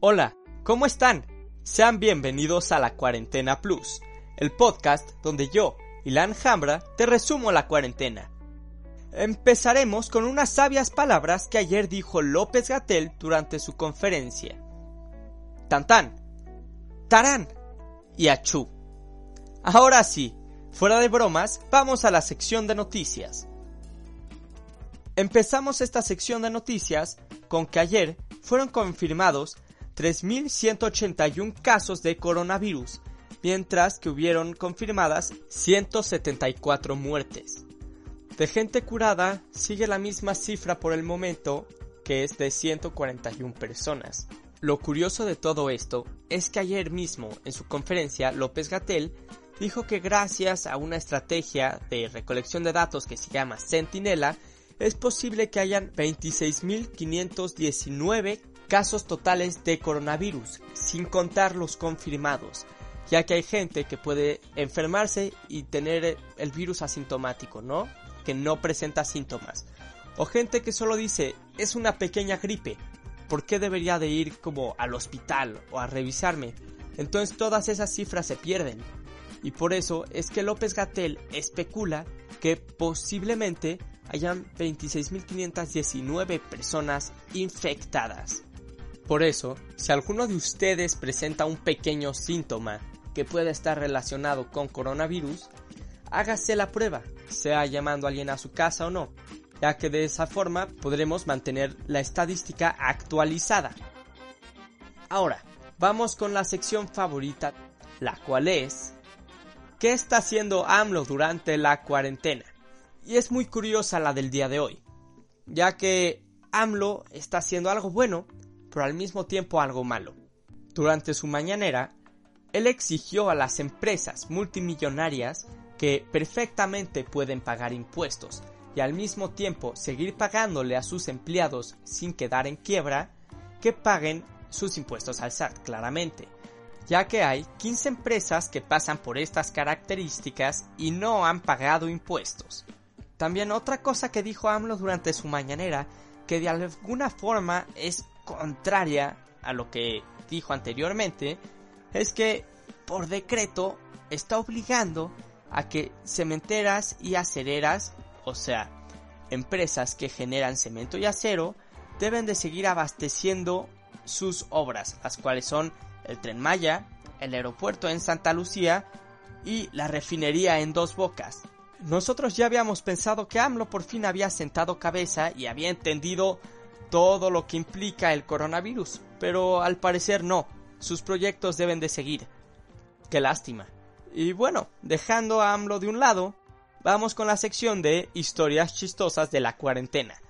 Hola, ¿cómo están? Sean bienvenidos a la Cuarentena Plus, el podcast donde yo, Ilan Jambra, te resumo la cuarentena. Empezaremos con unas sabias palabras que ayer dijo López Gatel durante su conferencia. Tantán, tarán y achú. Ahora sí, fuera de bromas, vamos a la sección de noticias. Empezamos esta sección de noticias con que ayer fueron confirmados 3.181 casos de coronavirus, mientras que hubieron confirmadas 174 muertes. De gente curada sigue la misma cifra por el momento, que es de 141 personas. Lo curioso de todo esto es que ayer mismo, en su conferencia, López Gatel dijo que gracias a una estrategia de recolección de datos que se llama Sentinela, es posible que hayan 26.519 casos totales de coronavirus, sin contar los confirmados, ya que hay gente que puede enfermarse y tener el virus asintomático, ¿no? Que no presenta síntomas. O gente que solo dice, es una pequeña gripe, ¿por qué debería de ir como al hospital o a revisarme? Entonces todas esas cifras se pierden. Y por eso es que López Gatel especula que posiblemente hayan 26.519 personas infectadas. Por eso, si alguno de ustedes presenta un pequeño síntoma que pueda estar relacionado con coronavirus, hágase la prueba, sea llamando a alguien a su casa o no, ya que de esa forma podremos mantener la estadística actualizada. Ahora, vamos con la sección favorita, la cual es ¿Qué está haciendo AMLO durante la cuarentena? Y es muy curiosa la del día de hoy, ya que AMLO está haciendo algo bueno pero al mismo tiempo algo malo. Durante su mañanera, él exigió a las empresas multimillonarias que perfectamente pueden pagar impuestos y al mismo tiempo seguir pagándole a sus empleados sin quedar en quiebra, que paguen sus impuestos al SAT claramente, ya que hay 15 empresas que pasan por estas características y no han pagado impuestos. También otra cosa que dijo AMLO durante su mañanera, que de alguna forma es contraria a lo que dijo anteriormente, es que por decreto está obligando a que cementeras y acereras, o sea, empresas que generan cemento y acero, deben de seguir abasteciendo sus obras, las cuales son el tren Maya, el aeropuerto en Santa Lucía y la refinería en Dos Bocas. Nosotros ya habíamos pensado que AMLO por fin había sentado cabeza y había entendido todo lo que implica el coronavirus, pero al parecer no, sus proyectos deben de seguir. Qué lástima. Y bueno, dejando a AMLO de un lado, vamos con la sección de historias chistosas de la cuarentena.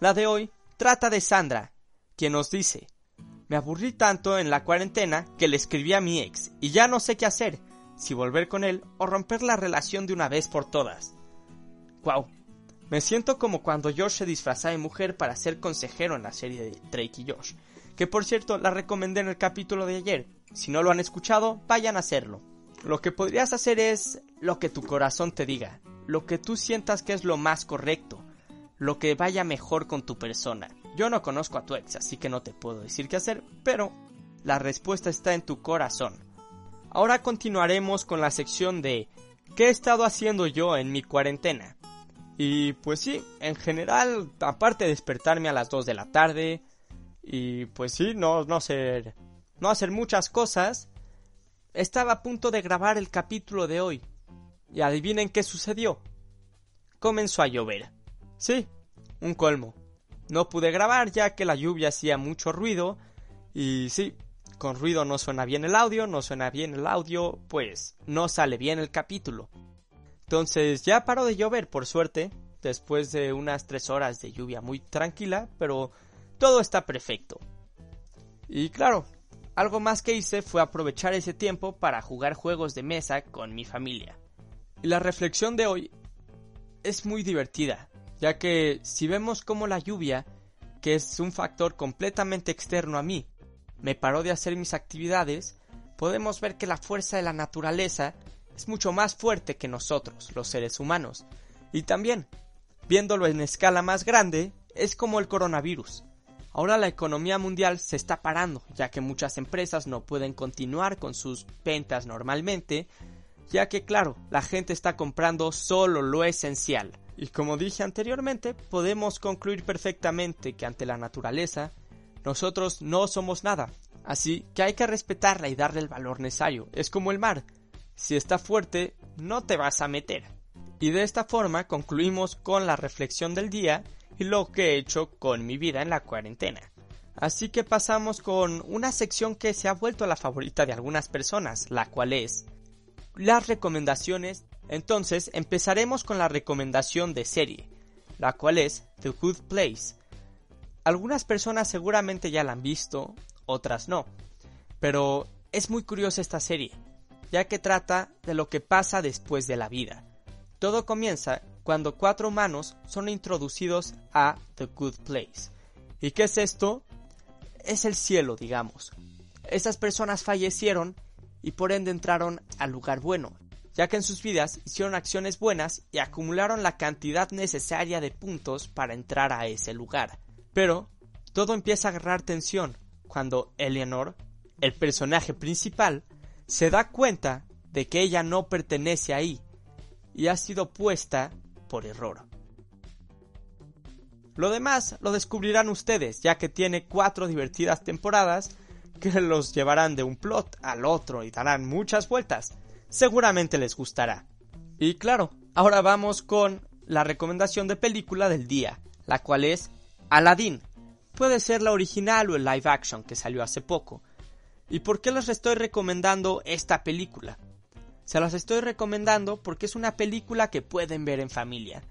La de hoy trata de Sandra, quien nos dice, me aburrí tanto en la cuarentena que le escribí a mi ex y ya no sé qué hacer, si volver con él o romper la relación de una vez por todas. Wow, me siento como cuando Josh se disfrazaba de mujer para ser consejero en la serie de Drake y Josh, que por cierto la recomendé en el capítulo de ayer. Si no lo han escuchado, vayan a hacerlo. Lo que podrías hacer es lo que tu corazón te diga, lo que tú sientas que es lo más correcto, lo que vaya mejor con tu persona. Yo no conozco a tu ex, así que no te puedo decir qué hacer, pero la respuesta está en tu corazón. Ahora continuaremos con la sección de ¿qué he estado haciendo yo en mi cuarentena? Y pues sí, en general, aparte de despertarme a las 2 de la tarde y pues sí, no, no hacer no hacer muchas cosas, estaba a punto de grabar el capítulo de hoy. Y adivinen qué sucedió. Comenzó a llover. Sí, un colmo. No pude grabar ya que la lluvia hacía mucho ruido y sí, con ruido no suena bien el audio, no suena bien el audio, pues no sale bien el capítulo. Entonces ya paró de llover, por suerte, después de unas tres horas de lluvia muy tranquila, pero todo está perfecto. Y claro, algo más que hice fue aprovechar ese tiempo para jugar juegos de mesa con mi familia. Y la reflexión de hoy es muy divertida, ya que si vemos cómo la lluvia, que es un factor completamente externo a mí, me paró de hacer mis actividades, podemos ver que la fuerza de la naturaleza es mucho más fuerte que nosotros, los seres humanos. Y también, viéndolo en escala más grande, es como el coronavirus. Ahora la economía mundial se está parando, ya que muchas empresas no pueden continuar con sus ventas normalmente, ya que claro, la gente está comprando solo lo esencial. Y como dije anteriormente, podemos concluir perfectamente que ante la naturaleza, nosotros no somos nada, así que hay que respetarla y darle el valor necesario. Es como el mar, si está fuerte, no te vas a meter. Y de esta forma concluimos con la reflexión del día y lo que he hecho con mi vida en la cuarentena. Así que pasamos con una sección que se ha vuelto la favorita de algunas personas, la cual es las recomendaciones. Entonces empezaremos con la recomendación de serie, la cual es The Good Place. Algunas personas seguramente ya la han visto, otras no, pero es muy curiosa esta serie, ya que trata de lo que pasa después de la vida. Todo comienza cuando cuatro humanos son introducidos a The Good Place. ¿Y qué es esto? Es el cielo, digamos. Estas personas fallecieron y por ende entraron al lugar bueno, ya que en sus vidas hicieron acciones buenas y acumularon la cantidad necesaria de puntos para entrar a ese lugar. Pero todo empieza a agarrar tensión cuando Eleanor, el personaje principal, se da cuenta de que ella no pertenece ahí y ha sido puesta por error. Lo demás lo descubrirán ustedes, ya que tiene cuatro divertidas temporadas que los llevarán de un plot al otro y darán muchas vueltas. Seguramente les gustará. Y claro, ahora vamos con la recomendación de película del día, la cual es Aladdin. Puede ser la original o el live action que salió hace poco. ¿Y por qué les estoy recomendando esta película? Se las estoy recomendando porque es una película que pueden ver en familia.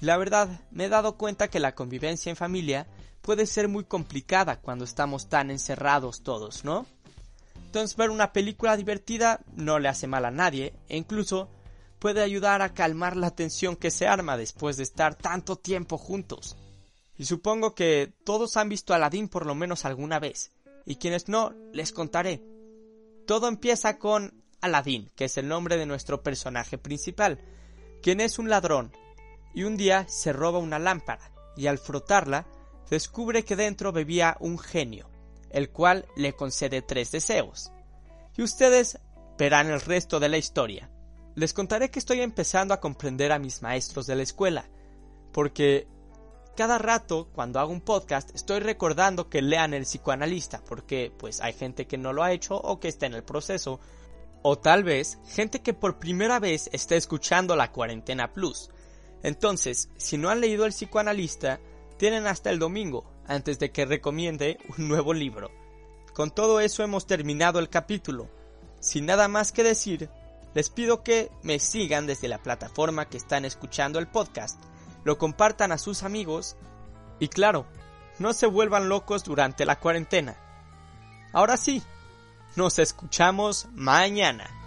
La verdad, me he dado cuenta que la convivencia en familia puede ser muy complicada cuando estamos tan encerrados todos, ¿no? Entonces ver una película divertida no le hace mal a nadie e incluso puede ayudar a calmar la tensión que se arma después de estar tanto tiempo juntos. Y supongo que todos han visto a Aladdin por lo menos alguna vez, y quienes no, les contaré. Todo empieza con Aladdin, que es el nombre de nuestro personaje principal, quien es un ladrón, y un día se roba una lámpara, y al frotarla descubre que dentro bebía un genio, el cual le concede tres deseos. Y ustedes verán el resto de la historia. Les contaré que estoy empezando a comprender a mis maestros de la escuela, porque cada rato cuando hago un podcast estoy recordando que lean el psicoanalista, porque pues hay gente que no lo ha hecho o que está en el proceso, o tal vez gente que por primera vez está escuchando la cuarentena plus. Entonces, si no han leído el psicoanalista, tienen hasta el domingo antes de que recomiende un nuevo libro. Con todo eso hemos terminado el capítulo. Sin nada más que decir, les pido que me sigan desde la plataforma que están escuchando el podcast, lo compartan a sus amigos y claro, no se vuelvan locos durante la cuarentena. Ahora sí, nos escuchamos mañana.